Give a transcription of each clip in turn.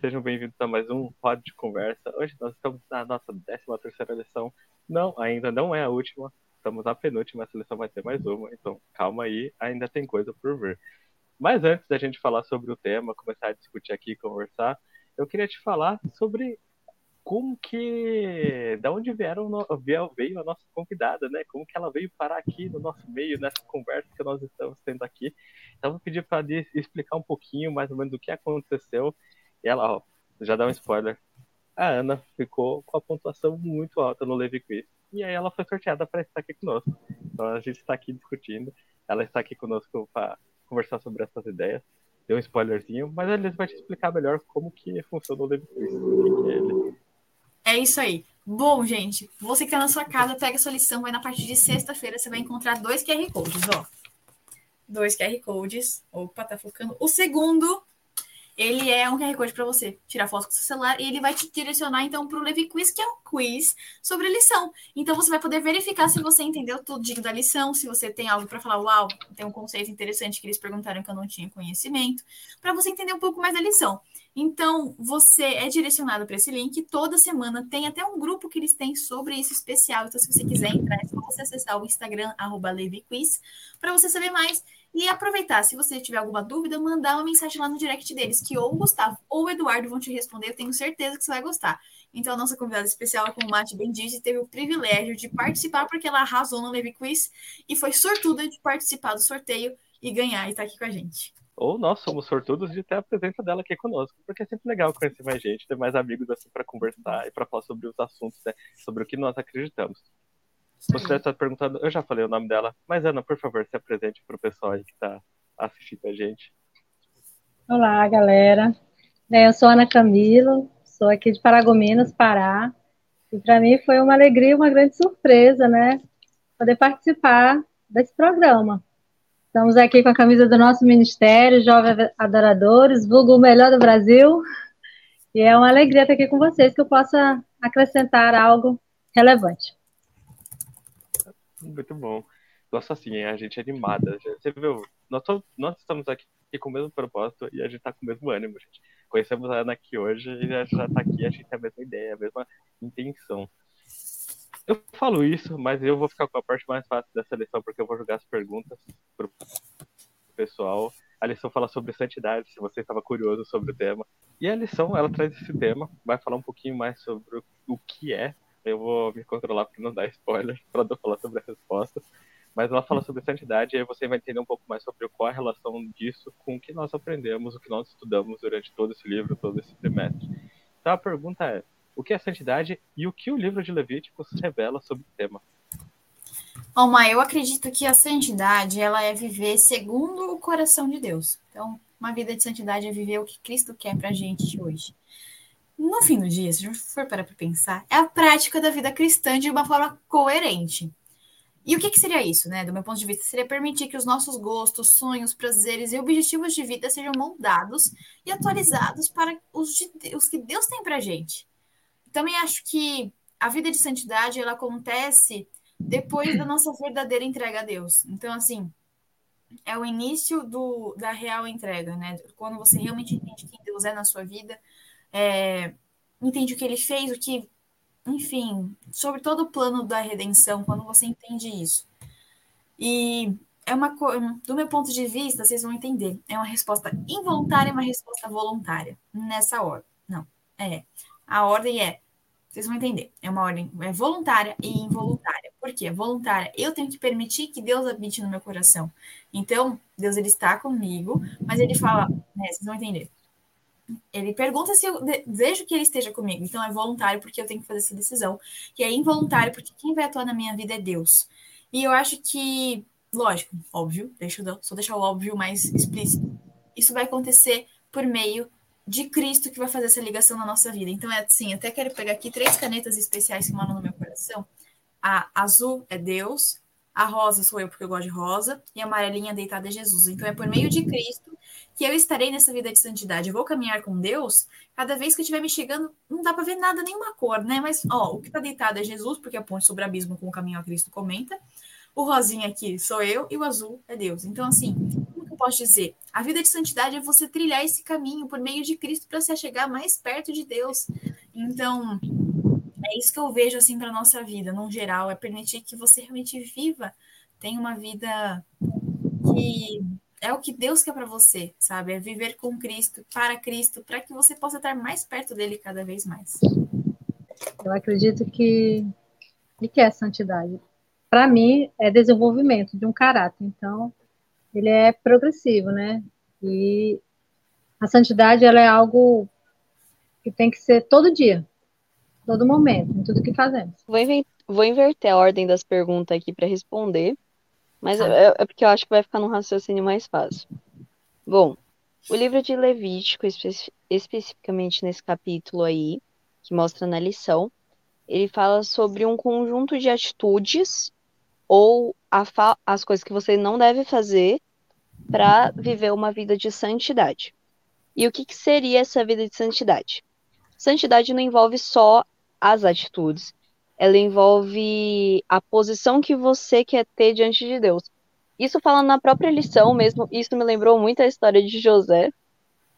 sejam bem-vindos a mais um Pod de Conversa. Hoje nós estamos na nossa 13 terceira lição. Não, ainda não é a última, estamos na penúltima, essa lição vai ter mais uma, então calma aí, ainda tem coisa por vir. Mas antes da gente falar sobre o tema, começar a discutir aqui, conversar, eu queria te falar sobre como que, da onde vieram, veio a nossa convidada, né? Como que ela veio parar aqui no nosso meio, nessa conversa que nós estamos tendo aqui. Então, vou pedir para explicar um pouquinho mais ou menos do que aconteceu. E ela, ó, já dá um spoiler. A Ana ficou com a pontuação muito alta no Levi Quiz. E aí ela foi sorteada para estar aqui conosco. Então, a gente está aqui discutindo. Ela está aqui conosco para conversar sobre essas ideias. Deu um spoilerzinho, mas a vai te explicar melhor como que funciona o Levi Quiz. É. É isso aí. Bom, gente, você que está na sua casa, pega a sua lição, vai na parte de sexta-feira, você vai encontrar dois QR Codes, ó. Dois QR Codes. Opa, tá focando. O segundo, ele é um QR Code para você tirar foto com seu celular e ele vai te direcionar, então, para o Levi Quiz, que é um quiz sobre lição. Então, você vai poder verificar se você entendeu tudo da lição, se você tem algo para falar, uau, tem um conceito interessante que eles perguntaram que eu não tinha conhecimento, para você entender um pouco mais da lição. Então, você é direcionado para esse link. Toda semana tem até um grupo que eles têm sobre isso especial. Então, se você quiser entrar, é só você acessar o Instagram, arroba LeviQuiz, para você saber mais. E aproveitar, se você tiver alguma dúvida, mandar uma mensagem lá no direct deles, que ou o Gustavo ou o Eduardo vão te responder. Eu tenho certeza que você vai gostar. Então, a nossa convidada especial, como o Mate bem teve o privilégio de participar, porque ela arrasou no Levi Quiz e foi sortuda de participar do sorteio e ganhar e estar tá aqui com a gente ou nós somos sortudos de ter a presença dela aqui conosco, porque é sempre legal conhecer mais gente, ter mais amigos assim para conversar e para falar sobre os assuntos, né, sobre o que nós acreditamos. Você deve estar perguntando, eu já falei o nome dela, mas Ana, por favor, se apresente para o pessoal aí que está assistindo a gente. Olá, galera. Eu sou Ana Camilo, sou aqui de Paragominas, Pará, e para mim foi uma alegria, uma grande surpresa, né, poder participar desse programa. Estamos aqui com a camisa do nosso ministério, Jovens Adoradores, vulgo o melhor do Brasil. E é uma alegria estar aqui com vocês, que eu possa acrescentar algo relevante. Muito bom. Nossa, assim, a gente é animada. Você viu? Nós, nós estamos aqui com o mesmo propósito e a gente está com o mesmo ânimo, gente. Conhecemos a Ana aqui hoje e já está aqui, a gente tem a mesma ideia, a mesma intenção. Eu falo isso, mas eu vou ficar com a parte mais fácil dessa lição, porque eu vou jogar as perguntas pro pessoal. A lição fala sobre santidade, se você estava curioso sobre o tema. E a lição, ela traz esse tema, vai falar um pouquinho mais sobre o que é. Eu vou me controlar para não dar spoiler, para não falar sobre a resposta. Mas ela fala sobre santidade, e aí você vai entender um pouco mais sobre qual a relação disso com o que nós aprendemos, o que nós estudamos durante todo esse livro, todo esse trimestre. Então a pergunta é: o que é santidade e o que o livro de Levíticos revela sobre o tema. Alma, eu acredito que a santidade ela é viver segundo o coração de Deus. Então, uma vida de santidade é viver o que Cristo quer para a gente hoje. No fim do dia, se a gente for parar para pensar, é a prática da vida cristã de uma forma coerente. E o que, que, seria isso, né? Do meu ponto de vista, seria permitir que os nossos gostos, sonhos, prazeres e objetivos de vida sejam moldados e atualizados para os, de, os que Deus tem para gente. Também acho que a vida de santidade ela acontece depois da nossa verdadeira entrega a Deus. Então, assim, é o início do, da real entrega, né? Quando você realmente entende quem Deus é na sua vida, é, entende o que ele fez, o que, enfim, sobre todo o plano da redenção, quando você entende isso. E é uma coisa, do meu ponto de vista, vocês vão entender, é uma resposta involuntária e uma resposta voluntária, nessa ordem. Não, é. A ordem é vocês vão entender. É uma ordem é voluntária e involuntária. Por quê? Voluntária. Eu tenho que permitir que Deus habite no meu coração. Então, Deus ele está comigo, mas ele fala, né, vocês vão entender. Ele pergunta se eu desejo que ele esteja comigo. Então é voluntário porque eu tenho que fazer essa decisão. E é involuntário porque quem vai atuar na minha vida é Deus. E eu acho que, lógico, óbvio, deixa eu só deixar o óbvio mais explícito. Isso vai acontecer por meio de Cristo que vai fazer essa ligação na nossa vida. Então é assim, até quero pegar aqui três canetas especiais que moram no meu coração. A azul é Deus, a rosa sou eu porque eu gosto de rosa, e a amarelinha deitada é Jesus. Então é por meio de Cristo que eu estarei nessa vida de santidade. Vou caminhar com Deus, cada vez que eu estiver me chegando, não dá para ver nada, nenhuma cor, né? Mas, ó, o que está deitado é Jesus, porque a ponte sobre o abismo com o caminho a Cristo comenta. O rosinha aqui sou eu e o azul é Deus. Então, assim, como que eu posso dizer? A vida de santidade é você trilhar esse caminho por meio de Cristo para se chegar mais perto de Deus. Então, é isso que eu vejo assim para nossa vida, no geral, é permitir que você realmente viva, tenha uma vida que é o que Deus quer para você, sabe? É viver com Cristo, para Cristo, para que você possa estar mais perto dele cada vez mais. Eu acredito que o que é santidade? Para mim, é desenvolvimento de um caráter. Então, ele é progressivo, né? E a santidade ela é algo que tem que ser todo dia, todo momento, em tudo que fazemos. Vou, vou inverter a ordem das perguntas aqui para responder, mas tá. é, é, porque eu acho que vai ficar num raciocínio mais fácil. Bom, o livro de Levítico, espe especificamente nesse capítulo aí, que mostra na lição, ele fala sobre um conjunto de atitudes ou as coisas que você não deve fazer para viver uma vida de santidade. E o que, que seria essa vida de santidade? Santidade não envolve só as atitudes, ela envolve a posição que você quer ter diante de Deus. Isso fala na própria lição mesmo, isso me lembrou muito a história de José,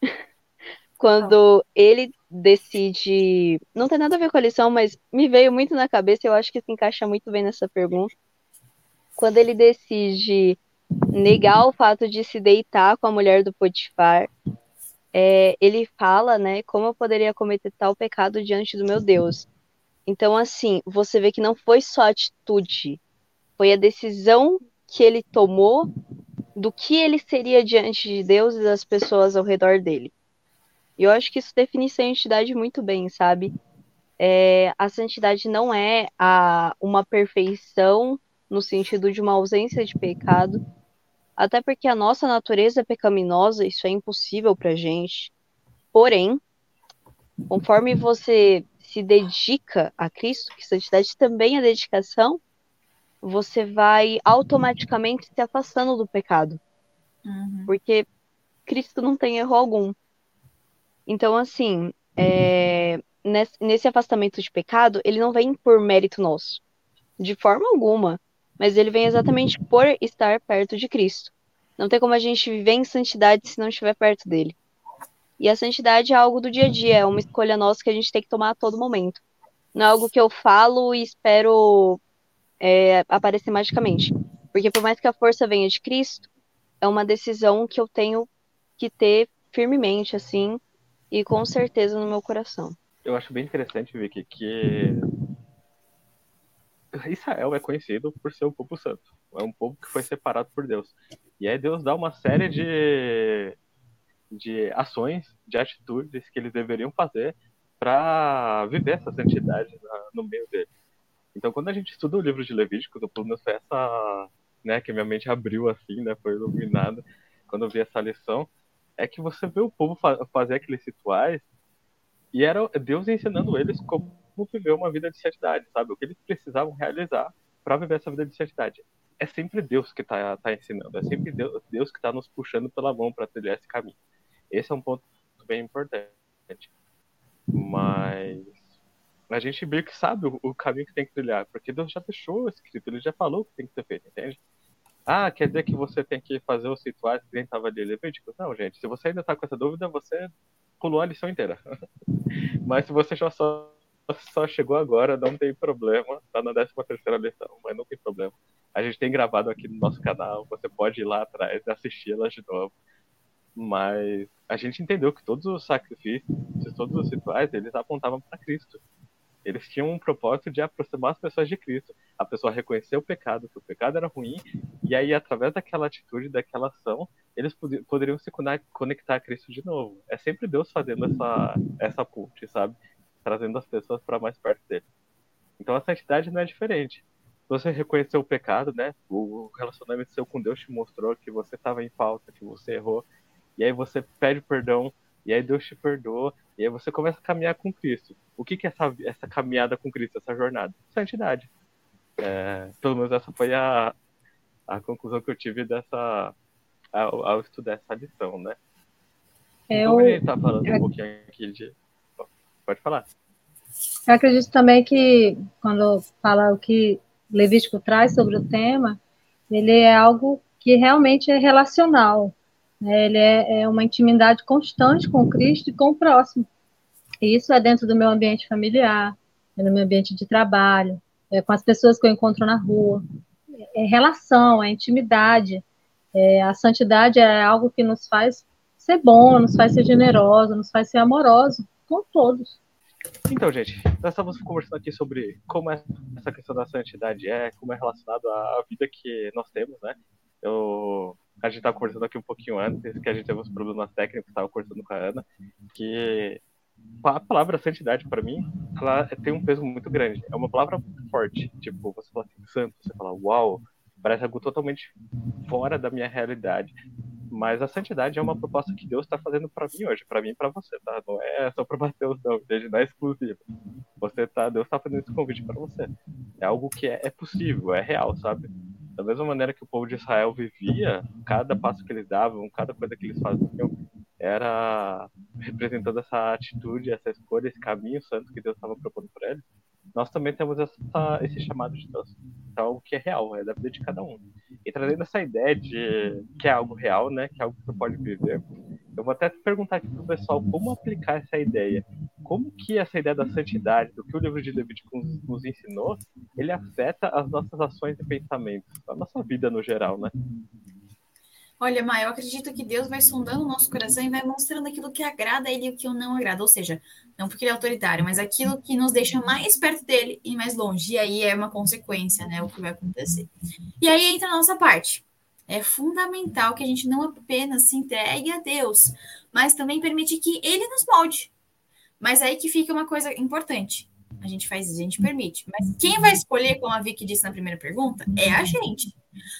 quando ele decide. Não tem nada a ver com a lição, mas me veio muito na cabeça, eu acho que se encaixa muito bem nessa pergunta. Quando ele decide negar o fato de se deitar com a mulher do Potifar, é, ele fala, né, como eu poderia cometer tal pecado diante do meu Deus. Então, assim, você vê que não foi só atitude, foi a decisão que ele tomou do que ele seria diante de Deus e das pessoas ao redor dele. E eu acho que isso define santidade muito bem, sabe? É, a santidade não é a, uma perfeição no sentido de uma ausência de pecado, até porque a nossa natureza é pecaminosa, isso é impossível pra gente. Porém, conforme você se dedica a Cristo, que santidade também é dedicação, você vai automaticamente se afastando do pecado. Uhum. Porque Cristo não tem erro algum. Então, assim, é, nesse, nesse afastamento de pecado, ele não vem por mérito nosso, de forma alguma mas ele vem exatamente por estar perto de Cristo. Não tem como a gente viver em santidade se não estiver perto dele. E a santidade é algo do dia a dia, é uma escolha nossa que a gente tem que tomar a todo momento. Não é algo que eu falo e espero é, aparecer magicamente. Porque por mais que a força venha de Cristo, é uma decisão que eu tenho que ter firmemente, assim, e com certeza no meu coração. Eu acho bem interessante, Vicky, que Israel é conhecido por ser um povo santo. É um povo que foi separado por Deus. E aí Deus dá uma série de, de ações, de atitudes que eles deveriam fazer para viver essa santidade no meio dele. Então, quando a gente estuda o livro de Levítico, do plano foi essa, né, que minha mente abriu assim, né, foi iluminada quando eu vi essa lição, é que você vê o povo fa fazer aqueles rituais e era Deus ensinando eles como viver uma vida de santidade, sabe? O que eles precisavam realizar para viver essa vida de santidade. É sempre Deus que está tá ensinando, é sempre Deus, Deus que está nos puxando pela mão para trilhar esse caminho. Esse é um ponto bem importante. Mas a gente meio que sabe o, caminho que tem que trilhar, porque Deus já deixou escrito, ele já falou o que tem que ser feito, entende? Ah, quer dizer que você tem que fazer os rituais que nem estava ali Levítico? Não, gente, se você ainda está com essa dúvida, você pulou a lição inteira. Mas se você já só só chegou agora, não tem problema. Tá na 13 terceira lição, mas não tem problema. A gente tem gravado aqui no nosso canal, você pode ir lá atrás e assistir elas de novo. Mas a gente entendeu que todos os sacrifícios, todos os rituais, eles apontavam para Cristo. Eles tinham um propósito de aproximar as pessoas de Cristo. A pessoa reconhecer o pecado, que o pecado era ruim, e aí, através daquela atitude, daquela ação, eles pod poderiam se conectar a Cristo de novo. É sempre Deus fazendo essa, essa ponte, sabe? trazendo as pessoas para mais perto dele. Então a santidade não é diferente. Você reconheceu o pecado, né? O relacionamento seu com Deus te mostrou que você estava em falta, que você errou, e aí você pede perdão, e aí Deus te perdoa, e aí você começa a caminhar com Cristo. O que, que é essa, essa caminhada com Cristo, essa jornada? Santidade. É, pelo menos essa foi a, a conclusão que eu tive dessa ao, ao estudar essa lição, né? É, então, eu... gente tá falando um pouquinho aqui de Pode falar. Eu acredito também que, quando fala o que Levítico traz sobre o tema, ele é algo que realmente é relacional. Né? Ele é, é uma intimidade constante com Cristo e com o próximo. E isso é dentro do meu ambiente familiar, é no meu ambiente de trabalho, é com as pessoas que eu encontro na rua. É relação, é intimidade. É, a santidade é algo que nos faz ser bom, nos faz ser generoso, nos faz ser amoroso com todos. Então, gente, nós estamos conversando aqui sobre como essa questão da santidade é, como é relacionado à vida que nós temos, né? Eu, a gente estava conversando aqui um pouquinho antes, que a gente teve uns problemas técnicos, estava conversando com a Ana, que a palavra santidade, para mim, ela tem um peso muito grande. É uma palavra forte. Tipo, você fala assim, santo, você fala, uau, parece algo totalmente fora da minha realidade. Mas a santidade é uma proposta que Deus está fazendo para mim hoje, para mim e para você, tá? Não é só para Mateus, não, desde não exclusivo. Você tá, Deus está fazendo esse convite para você. É algo que é, é possível, é real, sabe? Da mesma maneira que o povo de Israel vivia, cada passo que eles davam, cada coisa que eles faziam, era representando essa atitude, essa escolha, esse caminho santo que Deus estava propondo para eles. Nós também temos essa, esse chamado de Deus. Então, o que é real, é da vida de cada um. E trazendo essa ideia de que é algo real, né, que é algo que você pode viver, eu vou até perguntar aqui pro pessoal como aplicar essa ideia. Como que essa ideia da santidade, do que o livro de Levítico nos ensinou, ele afeta as nossas ações e pensamentos, a nossa vida no geral, né? Olha, Maia, eu acredito que Deus vai sondando o nosso coração e vai mostrando aquilo que agrada a Ele e o que não agrada. Ou seja, não porque Ele é autoritário, mas aquilo que nos deixa mais perto dele e mais longe. E aí é uma consequência, né? O que vai acontecer. E aí entra a nossa parte. É fundamental que a gente não apenas se entregue a Deus, mas também permite que Ele nos molde. Mas aí que fica uma coisa importante. A gente faz, a gente permite. Mas quem vai escolher, como a Vicky disse na primeira pergunta, é a gente.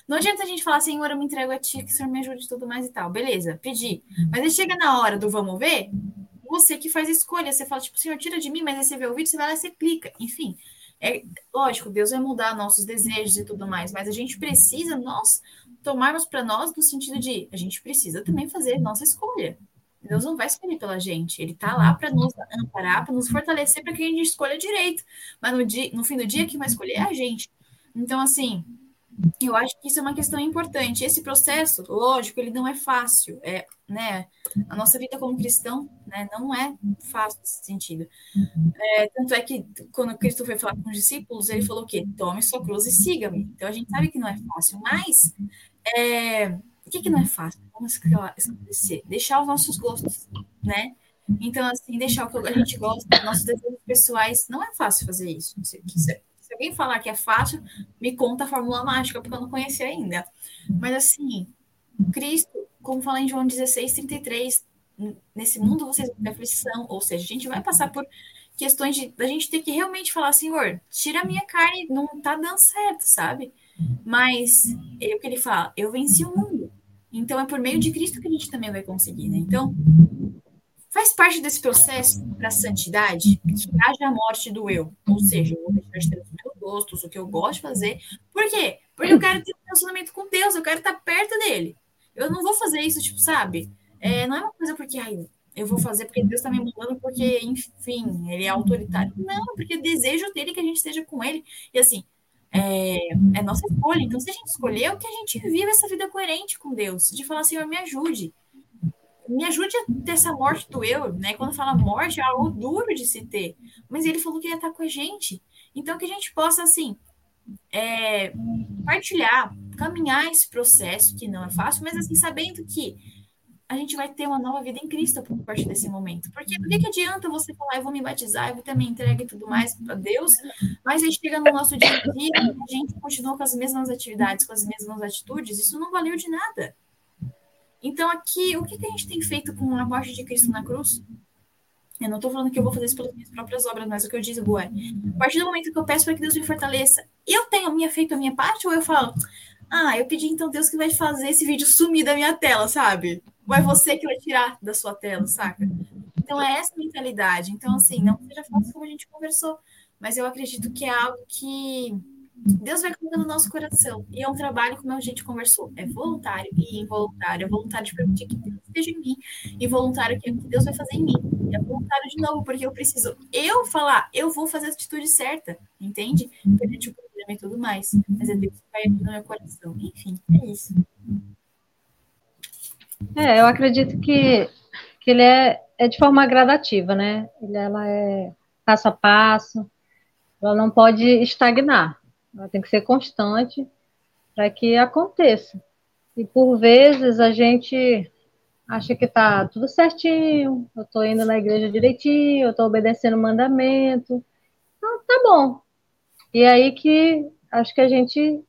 Não adianta a gente falar, Senhor, eu me entrego a ti, que o Senhor me ajude e tudo mais e tal. Beleza, pedi. Mas aí chega na hora do vamos ver, você que faz a escolha. Você fala, tipo, Senhor, tira de mim, mas aí você vê o vídeo, você vai lá e você clica. Enfim, é lógico, Deus vai mudar nossos desejos e tudo mais, mas a gente precisa nós tomarmos para nós no sentido de a gente precisa também fazer nossa escolha. Deus não vai escolher pela gente, ele tá lá para nos amparar, para nos fortalecer para que a gente escolha direito. Mas no, dia, no fim do dia, quem vai escolher é a gente. Então, assim, eu acho que isso é uma questão importante. Esse processo, lógico, ele não é fácil. É, né, a nossa vida como cristão né, não é fácil nesse sentido. É, tanto é que quando Cristo foi falar com os discípulos, ele falou que tome sua cruz e siga-me. Então a gente sabe que não é fácil, mas é, o que, que não é fácil? Vamos esclarecer. Deixar os nossos gostos, né? Então, assim, deixar o que a gente gosta, nossos desejos pessoais, não é fácil fazer isso. Se quiser se alguém falar que é fácil, me conta a fórmula mágica, porque eu não conheci ainda. Mas assim, Cristo, como fala em João 16, 33, nesse mundo vocês vão ter aflição, ou seja, a gente vai passar por questões de a gente ter que realmente falar, Senhor, tira a minha carne, não tá dando certo, sabe? Mas é o que ele fala, eu venci o mundo. Então é por meio de Cristo que a gente também vai conseguir, né? Então, Faz parte desse processo para santidade que haja a morte do eu. Ou seja, eu vou deixar de gostos, o que eu gosto de fazer. Por quê? Porque eu quero ter um relacionamento com Deus, eu quero estar perto dele. Eu não vou fazer isso, tipo, sabe? É, não é uma coisa porque ai, eu vou fazer porque Deus está me mandando, porque, enfim, ele é autoritário. Não, porque desejo dele que a gente esteja com ele. E assim, é, é nossa escolha. Então, se a gente escolher, o que a gente vive essa vida coerente com Deus, de falar, Senhor, me ajude me ajude a ter essa morte do eu, né? Quando fala morte, é algo duro de se ter. Mas ele falou que ia estar com a gente. Então, que a gente possa, assim, é, partilhar, caminhar esse processo, que não é fácil, mas, assim, sabendo que a gente vai ter uma nova vida em Cristo a partir desse momento. Porque do que, que adianta você falar, eu vou me batizar, eu vou ter minha entrega e tudo mais para Deus, mas aí chega no nosso dia a dia a gente continua com as mesmas atividades, com as mesmas atitudes, isso não valeu de nada. Então, aqui, o que, que a gente tem feito com a morte de Cristo na cruz? Eu não estou falando que eu vou fazer isso pelas minhas próprias obras, mas o que eu digo é: a partir do momento que eu peço para que Deus me fortaleça, eu tenho a minha, feito a minha parte, ou eu falo, ah, eu pedi então Deus que vai fazer esse vídeo sumir da minha tela, sabe? Ou é você que vai tirar da sua tela, saca? Então é essa mentalidade. Então, assim, não seja fácil como a gente conversou, mas eu acredito que é algo que Deus vai colocando no nosso coração. E é um trabalho, como a gente conversou, é voluntário e involuntário. É voluntário de permitir que Deus esteja em mim, e voluntário que Deus vai fazer em mim. E é voluntário de novo, porque eu preciso eu falar, eu vou fazer a atitude certa, entende? Perante o problema e tudo mais. Mas é Deus que vai no meu coração. Enfim, é isso. É, eu acredito que, que ele é, é de forma gradativa, né? Ele, ela é passo a passo, ela não pode estagnar, ela tem que ser constante para que aconteça. E por vezes a gente acha que está tudo certinho, eu estou indo na igreja direitinho, eu estou obedecendo o mandamento, então tá bom. E aí que acho que a gente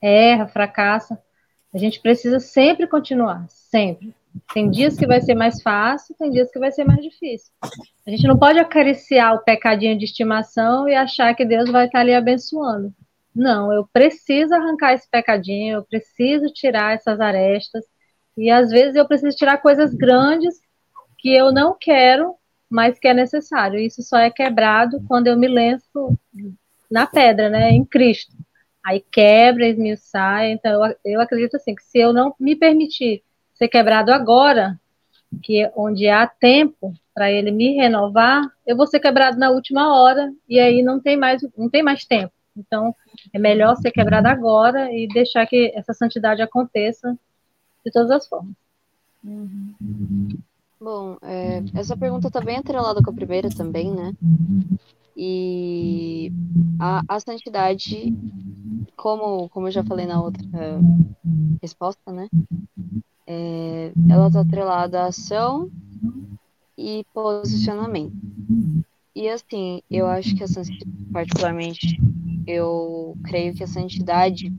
erra, fracassa. A gente precisa sempre continuar, sempre. Tem dias que vai ser mais fácil, tem dias que vai ser mais difícil. A gente não pode acariciar o pecadinho de estimação e achar que Deus vai estar ali abençoando. Não, eu preciso arrancar esse pecadinho, eu preciso tirar essas arestas. E às vezes eu preciso tirar coisas grandes que eu não quero, mas que é necessário. Isso só é quebrado quando eu me lenço na pedra, né, em Cristo. Aí quebra, esmiuçar. Então eu, eu acredito assim que se eu não me permitir ser quebrado agora, que onde há tempo para ele me renovar, eu vou ser quebrado na última hora e aí não tem mais não tem mais tempo. Então é melhor ser quebrado agora e deixar que essa santidade aconteça de todas as formas. Uhum. Bom, é, essa pergunta está bem atrelada com a primeira também, né? E a, a santidade, como, como eu já falei na outra resposta, né? É, ela está atrelada à ação e posicionamento. E assim, eu acho que a santidade, particularmente, eu creio que a santidade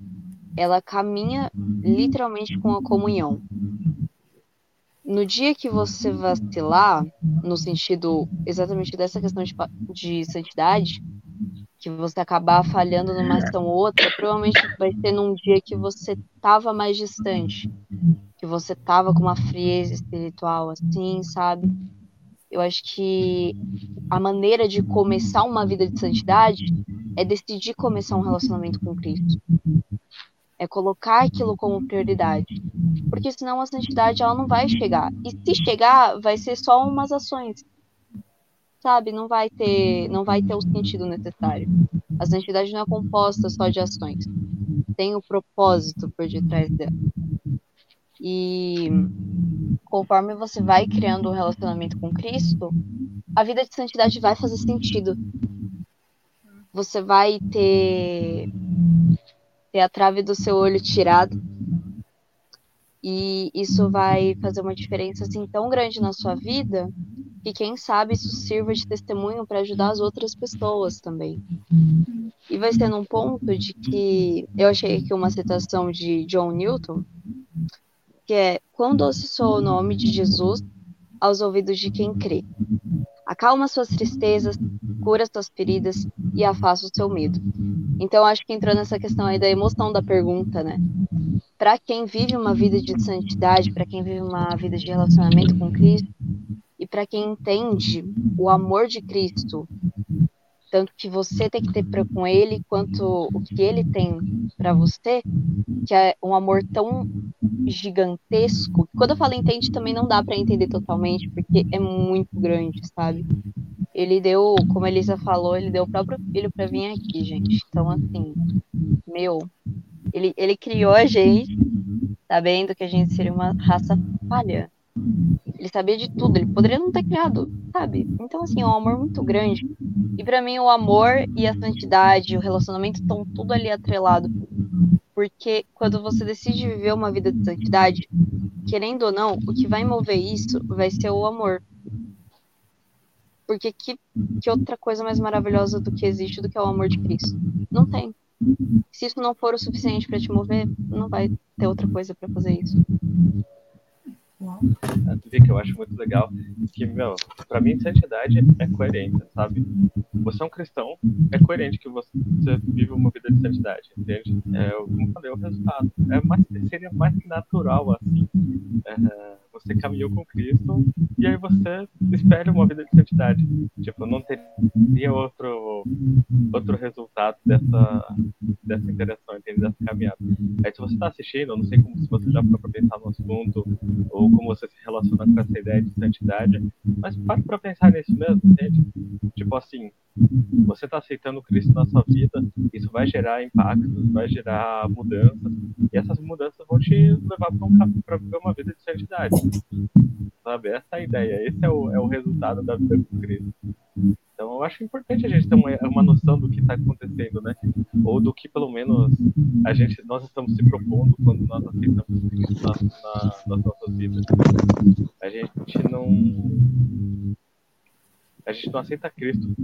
ela caminha literalmente com a comunhão. No dia que você vacilar, no sentido exatamente dessa questão de, de santidade, que você acabar falhando numa ação ou outra, provavelmente vai ser num dia que você estava mais distante, que você estava com uma frieza espiritual, assim, sabe? Eu acho que a maneira de começar uma vida de santidade é decidir começar um relacionamento com Cristo. É colocar aquilo como prioridade. Porque senão a santidade ela não vai chegar. E se chegar, vai ser só umas ações. Sabe? Não vai ter, não vai ter o sentido necessário. A santidade não é composta só de ações. Tem o propósito por detrás dela. E conforme você vai criando um relacionamento com Cristo, a vida de santidade vai fazer sentido. Você vai ter ter a trave do seu olho tirada. E isso vai fazer uma diferença assim tão grande na sua vida que quem sabe isso sirva de testemunho para ajudar as outras pessoas também. E vai ser num ponto de que eu achei aqui uma citação de John Newton, que é quão doce soa o nome de Jesus aos ouvidos de quem crê. Acalma suas tristezas, cura suas feridas e afasta o seu medo. Então, acho que entrou nessa questão aí da emoção da pergunta, né? Para quem vive uma vida de santidade, para quem vive uma vida de relacionamento com Cristo, e para quem entende o amor de Cristo, tanto que você tem que ter com ele, quanto o que ele tem para você, que é um amor tão gigantesco. Quando eu falo entende, também não dá para entender totalmente, porque é muito grande, sabe? Ele deu, como a Elisa falou, ele deu o próprio filho para vir aqui, gente. Então, assim, meu, ele, ele criou a gente, sabendo que a gente seria uma raça falha. Ele sabia de tudo, ele poderia não ter criado, sabe? Então, assim, é um amor muito grande. E para mim, o amor e a santidade, o relacionamento estão tudo ali atrelado. Porque quando você decide viver uma vida de santidade, querendo ou não, o que vai mover isso vai ser o amor. Porque que, que outra coisa mais maravilhosa do que existe do que o amor de Cristo? Não tem. Se isso não for o suficiente para te mover, não vai ter outra coisa para fazer isso. Tu que eu acho muito legal que, meu, pra mim santidade é coerência, sabe? Você é um cristão, é coerente que você vive uma vida de santidade, entende? É, como eu falei, é o resultado. É mais, seria mais natural, assim. É, você caminhou com Cristo e aí você espera uma vida de santidade. Tipo, não teria outro, outro resultado dessa, dessa interação, entende? Dessa caminhada. Aí se você está assistindo, eu não sei como se você já foi para pensar no assunto ou como você se relaciona com essa ideia de santidade, mas pare para pensar nisso mesmo, entende? Tipo assim, você está aceitando Cristo na sua vida, isso vai gerar impactos, vai gerar mudanças, e essas mudanças vão te levar para viver uma vida de santidade. Sabe? Essa é a ideia, esse é o, é o resultado da vida com Cristo. Então eu acho importante a gente ter uma, uma noção do que está acontecendo, né? Ou do que pelo menos a gente, nós estamos se propondo quando nós aceitamos Cristo na, na, nas nossas vidas. A gente não a gente não aceita Cristo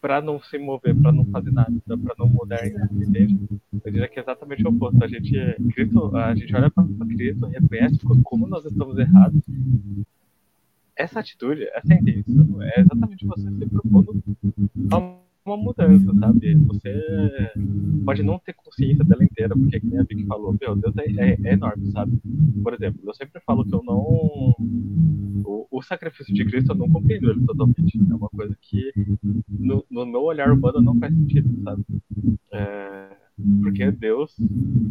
para não se mover, para não fazer nada, para não mudar, entende? Eu diria que é exatamente o oposto. A gente, Cristo, a gente olha para Cristo, reconhece como nós estamos errados. Essa atitude, essa intenção, é exatamente você se propondo uma mudança, sabe? Você pode não ter consciência dela inteira, porque como a Vicky falou, meu Deus é, é, é, enorme, sabe? Por exemplo, eu sempre falo que eu não. O, o, sacrifício de Cristo eu não compreendo ele totalmente. É uma coisa que no, no meu olhar humano não faz sentido, sabe? É, porque Deus,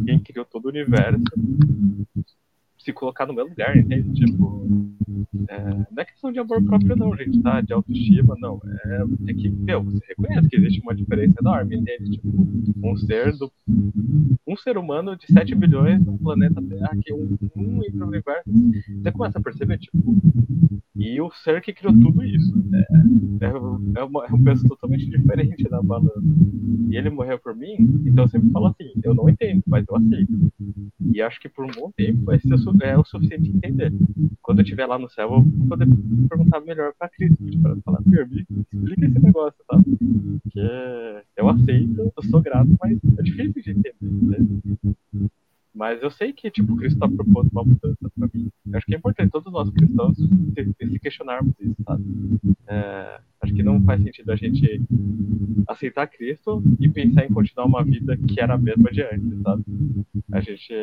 quem criou todo o universo, se colocar no meu lugar, entende? Tipo, é, não é questão de amor próprio, não, gente, tá? De autoestima, não. É, é que, meu, você reconhece que existe uma diferença enorme, entende? Tipo, um ser do. Um ser humano de 7 bilhões no planeta Terra, que um, um o universo. Você começa a perceber, tipo. E o ser que criou tudo isso. É, é, é, uma, é um peso totalmente diferente na balança. E ele morreu por mim, então eu sempre falo assim: eu não entendo, mas eu aceito. E acho que por um bom tempo vai ser é o suficiente entender. Quando eu estiver lá no céu, eu vou poder perguntar melhor pra Cristo, para falar, me explica esse negócio, sabe? Que eu aceito, eu sou grato, mas é difícil de entender, né? Mas eu sei que, tipo, Cristo está propondo uma mudança para mim. Eu acho que é importante todos nós cristãos se questionarmos isso, sabe? É, acho que não faz sentido a gente aceitar Cristo e pensar em continuar uma vida que era a mesma de antes, sabe? A gente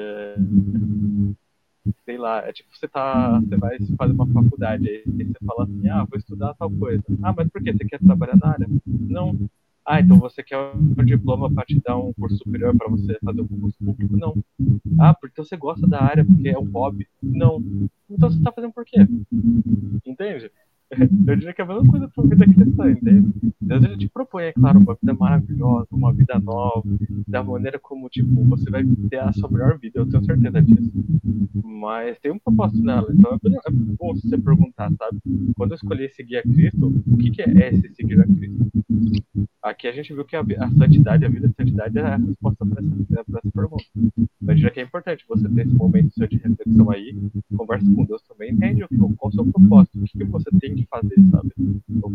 sei lá, é tipo você tá, você vai fazer uma faculdade, aí você fala assim, ah, vou estudar tal coisa. Ah, mas por que? Você quer trabalhar na área? Não. Ah, então você quer um diploma para te dar um curso superior para você fazer um curso público? Não. Ah, porque você gosta da área, porque é um hobby? Não. Então você tá fazendo por quê? Entende? Eu diria que é a mesma coisa para a vida cristã, entende? Deus ele te propõe, é claro, uma vida maravilhosa, uma vida nova, da maneira como, tipo, você vai ter a sua melhor vida, eu tenho certeza disso. Mas tem um propósito nela, então é bom você perguntar, sabe? Quando eu escolhi seguir a Cristo, o que, que é esse seguir a Cristo? Aqui a gente viu que a, a santidade, a vida de santidade é a resposta para essa, essa pergunta. Eu diria que é importante você ter esse momento seu de reflexão aí, conversa com Deus também, entende qual é o seu propósito, o que, que você tem fazer, sabe?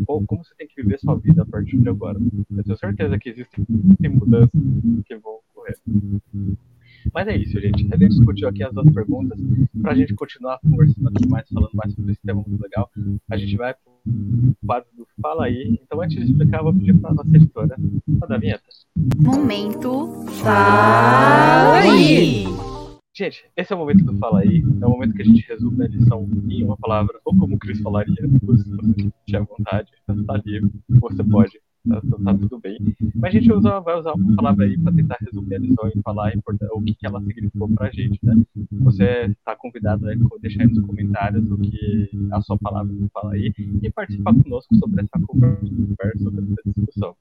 Ou, como você tem que viver sua vida a partir de agora. Eu tenho certeza que existem mudanças que vão ocorrer. Mas é isso, gente. A gente discutiu aqui as duas perguntas. Para a gente continuar conversando aqui mais, falando mais sobre esse tema muito legal, a gente vai para o quadro do Fala Aí. Então, antes de explicar, vou pedir para a nossa editora a vinheta. Momento Fala Aí! Gente, esse é o momento do Fala Aí. É o momento que a gente resume a lição em uma palavra, ou como o Cris falaria, se você tiver vontade, está livre, você pode tá, tá, tudo bem. Mas a gente usa, vai usar uma palavra aí para tentar resumir a lição e falar o que, que ela significou para a gente, né? Você está convidado a deixar aí nos comentários o que a sua palavra fala aí e participar conosco sobre essa conversa, sobre essa discussão.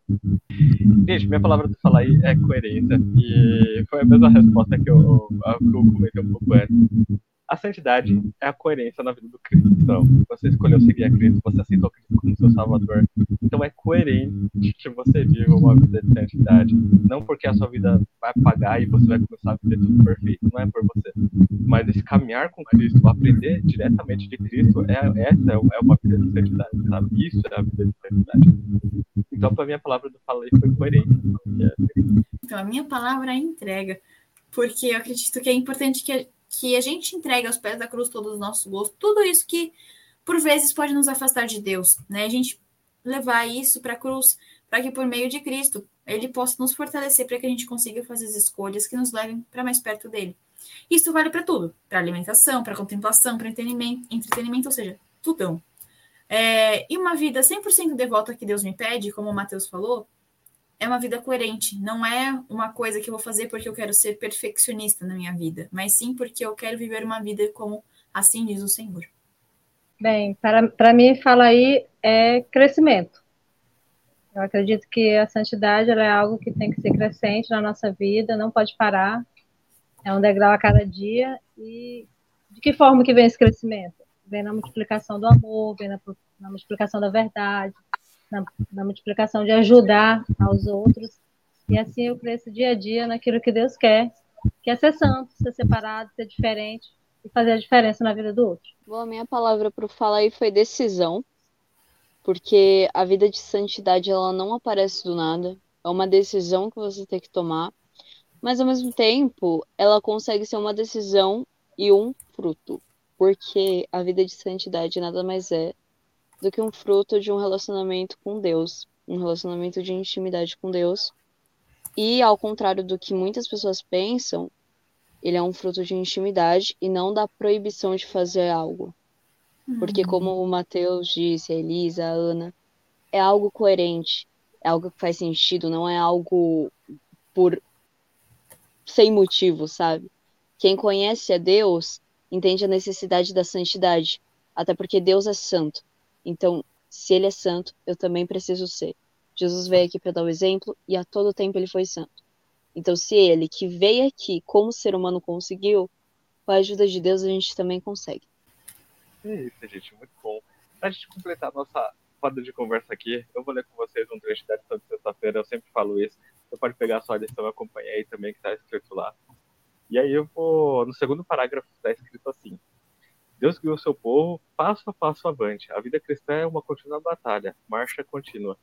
Gente, minha palavra para falar aí é coerência e foi a mesma resposta que eu, que eu comentei um pouco antes. A santidade é a coerência na vida do cristão. Você escolheu seguir a Cristo, você aceitou Cristo como seu Salvador. Então é coerente que você viva uma vida de santidade. Não porque a sua vida vai pagar e você vai começar a viver tudo perfeito. Não é por você. Mas esse caminhar com Cristo, aprender diretamente de Cristo, é, essa é uma vida de santidade, sabe? Isso é a vida de santidade. Então, para mim, a palavra do Falei foi coerente. Então, a minha palavra é entrega. Porque eu acredito que é importante que que a gente entregue aos pés da cruz todos os nossos gostos, tudo isso que por vezes pode nos afastar de Deus, né? A gente levar isso para a cruz, para que por meio de Cristo ele possa nos fortalecer para que a gente consiga fazer as escolhas que nos levem para mais perto dele. Isso vale para tudo, para alimentação, para contemplação, para entretenimento, entretenimento, ou seja, tudão. É, e uma vida 100% devota que Deus me pede, como o Mateus falou, é uma vida coerente. Não é uma coisa que eu vou fazer porque eu quero ser perfeccionista na minha vida, mas sim porque eu quero viver uma vida como assim diz o Senhor. Bem, para, mim, fala aí é crescimento. Eu acredito que a santidade é algo que tem que ser crescente na nossa vida, não pode parar. É um degrau a cada dia. E de que forma que vem esse crescimento? Vem na multiplicação do amor, vem na, na multiplicação da verdade, na, na multiplicação de ajudar aos outros. E assim eu cresço dia a dia naquilo que Deus quer, que é ser santo, ser separado, ser diferente e fazer a diferença na vida do outro. Bom, a minha palavra para falar aí foi decisão, porque a vida de santidade ela não aparece do nada, é uma decisão que você tem que tomar, mas ao mesmo tempo ela consegue ser uma decisão e um fruto, porque a vida de santidade nada mais é do que um fruto de um relacionamento com Deus, um relacionamento de intimidade com Deus. E ao contrário do que muitas pessoas pensam, ele é um fruto de intimidade e não da proibição de fazer algo. Porque, como o Mateus disse, a Elisa, a Ana, é algo coerente, é algo que faz sentido, não é algo por sem motivo, sabe? Quem conhece a Deus entende a necessidade da santidade, até porque Deus é santo. Então, se ele é santo, eu também preciso ser. Jesus veio aqui para dar o exemplo e a todo tempo ele foi santo. Então, se ele que veio aqui como ser humano conseguiu, com a ajuda de Deus a gente também consegue. É isso, gente, muito bom. Pra gente completar a nossa roda de conversa aqui, eu vou ler com vocês um trecho da lição de sexta-feira, eu sempre falo isso. Você pode pegar a sua lição e acompanhar aí também, que está escrito lá. E aí eu vou, no segundo parágrafo, está escrito assim. Deus guiou seu povo passo a passo avante. A vida cristã é uma contínua batalha, marcha contínua.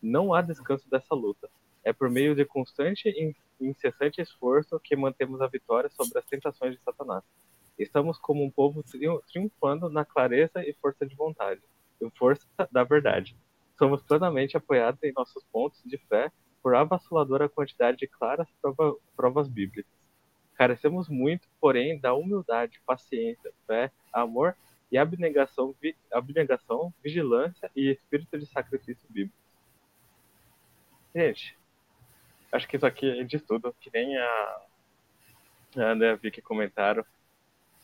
Não há descanso dessa luta. É por meio de constante e incessante esforço que mantemos a vitória sobre as tentações de Satanás. Estamos como um povo triunfando na clareza e força de vontade, e força da verdade. Somos plenamente apoiados em nossos pontos de fé por avassaladora quantidade de claras prova, provas bíblicas. Carecemos muito, porém, da humildade, paciência, fé, amor e abnegação, vi, abnegação, vigilância e espírito de sacrifício bíblico. Gente, acho que isso aqui diz tudo, que nem a, a André Vicky comentaram.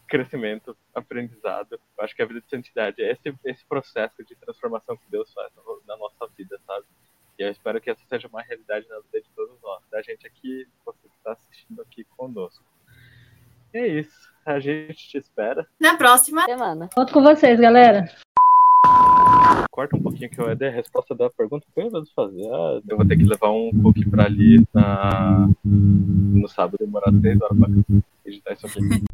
Crescimento, aprendizado. Acho que a vida de santidade é esse, esse processo de transformação que Deus faz na nossa vida, sabe? E eu espero que essa seja uma realidade na vida de todos nós, da gente aqui, você que está assistindo aqui conosco. E é isso. A gente te espera. Na próxima semana. Volto com vocês, galera. Corta um pouquinho que eu dei a resposta da pergunta que eu ia fazer. Ah, eu vou ter que levar um cookie pra ali na... no sábado, demorar três horas pra editar isso aqui.